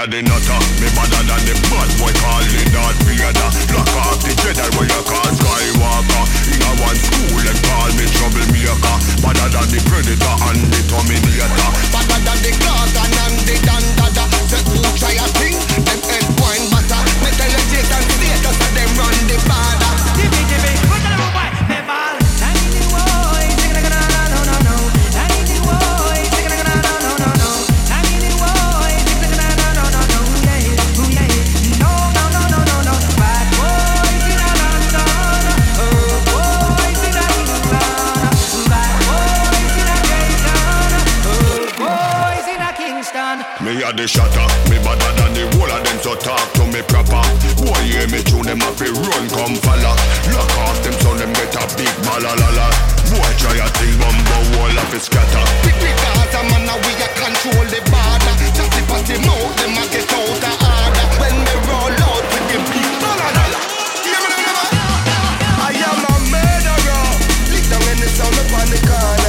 a the nutter. Me better than the bad boy calling Darth Vader Lock tune them up run come follow. Lock off them so them get a big balalala Boy try a thing bumbo wall of it scatter. Big big Gaza man now we a control the border. Chatty patty mouth them a get out of order. When they roll out with the big balalala I am a murderer. Lick down in the sound upon the corner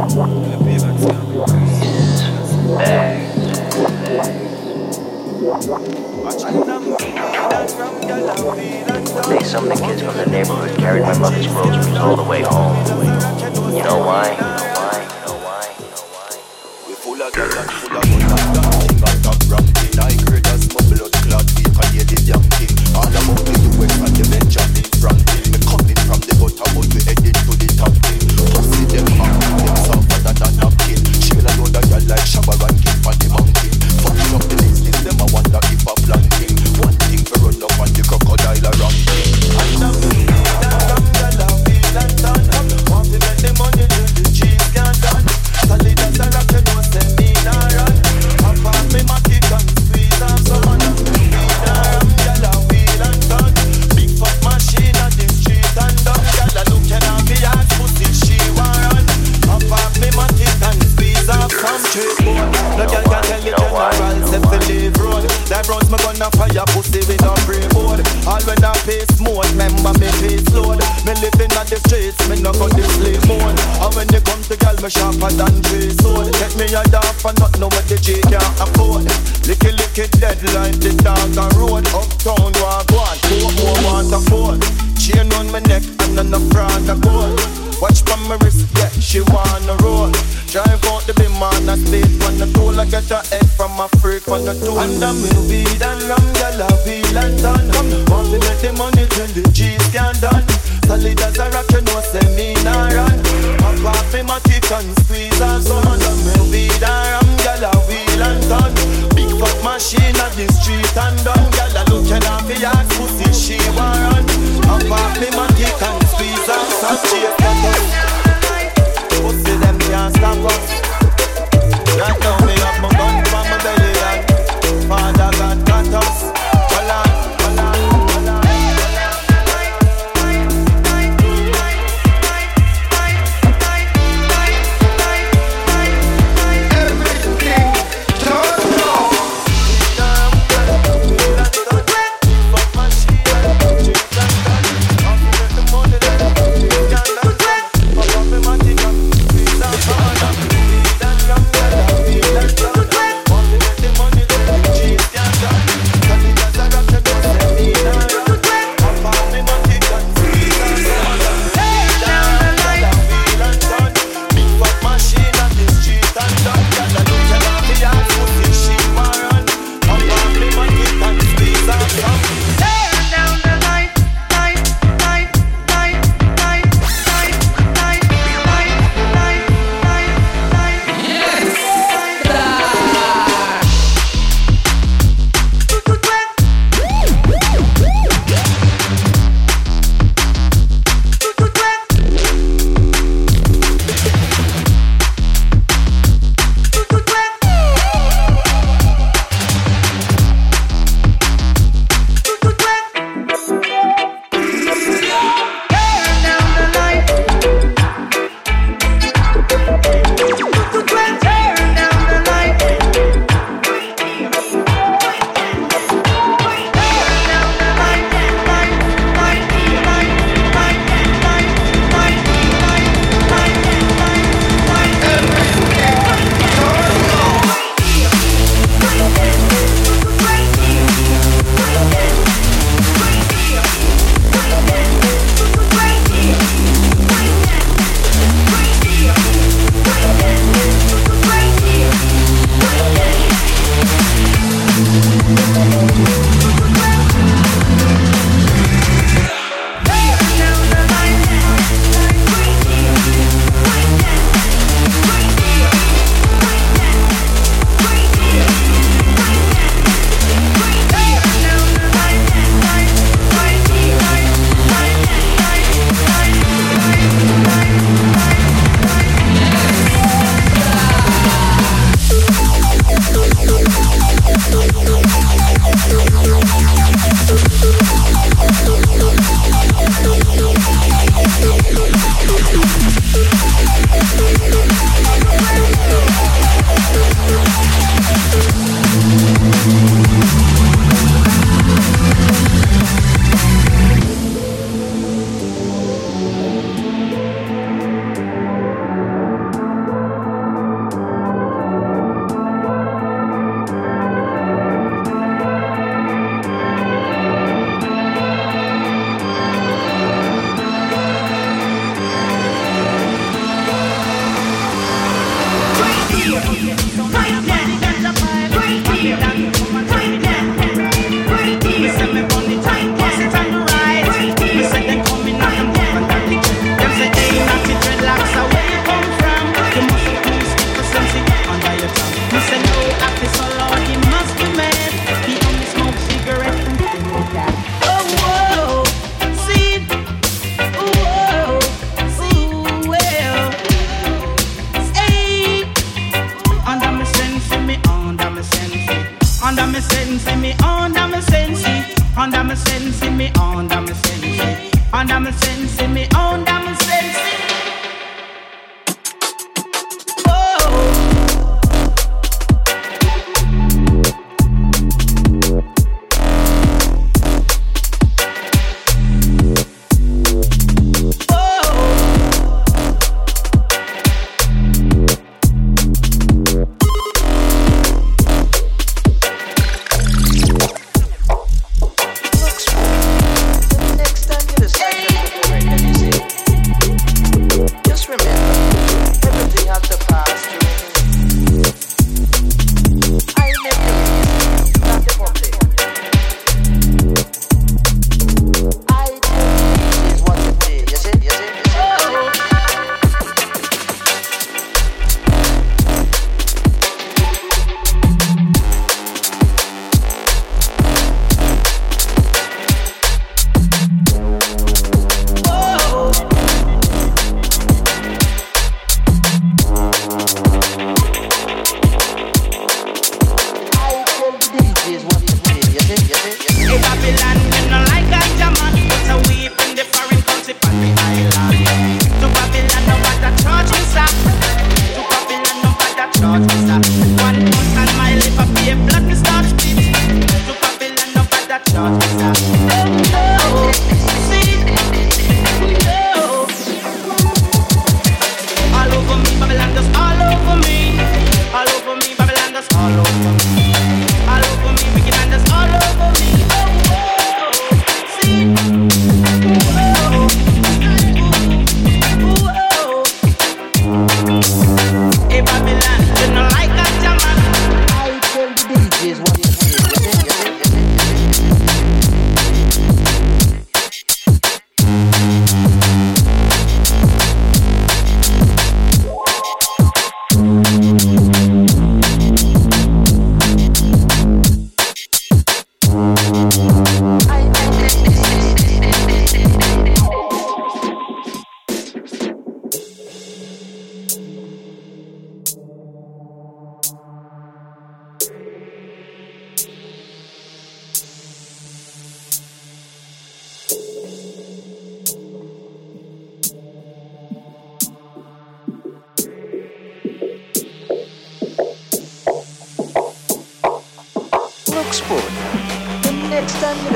They, some of the kids from the neighborhood carried my mother's groceries all the way home. You know why? You know why? You know why? You know why? You know why? my wrist, yeah, she wanna roll. Drive out the beam on the stage on the tool. I get her head from a freak on the tool. And I'm in weed and rum, girl, I feel and done. Want to make the money till the G's can done. Solid as a rock, you know, say me nah run. Pop off me my teeth and squeeze her son. And I'm in weed and rum, girl, I feel and done. Big fuck machine at the street and done. Girl, I look at her, me ass pussy, she want run. Pop off me my teeth and squeeze her son. She a can't stop us. Right now.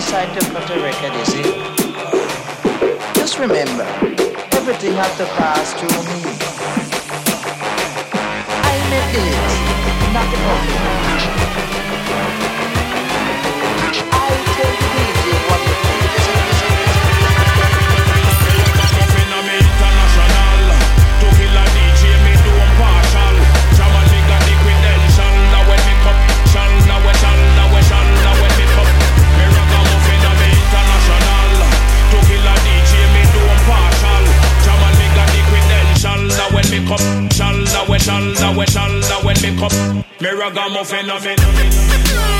decide to put a record is it? Just remember, everything has to pass through me. I made it, not the public. hagamos fenómeno.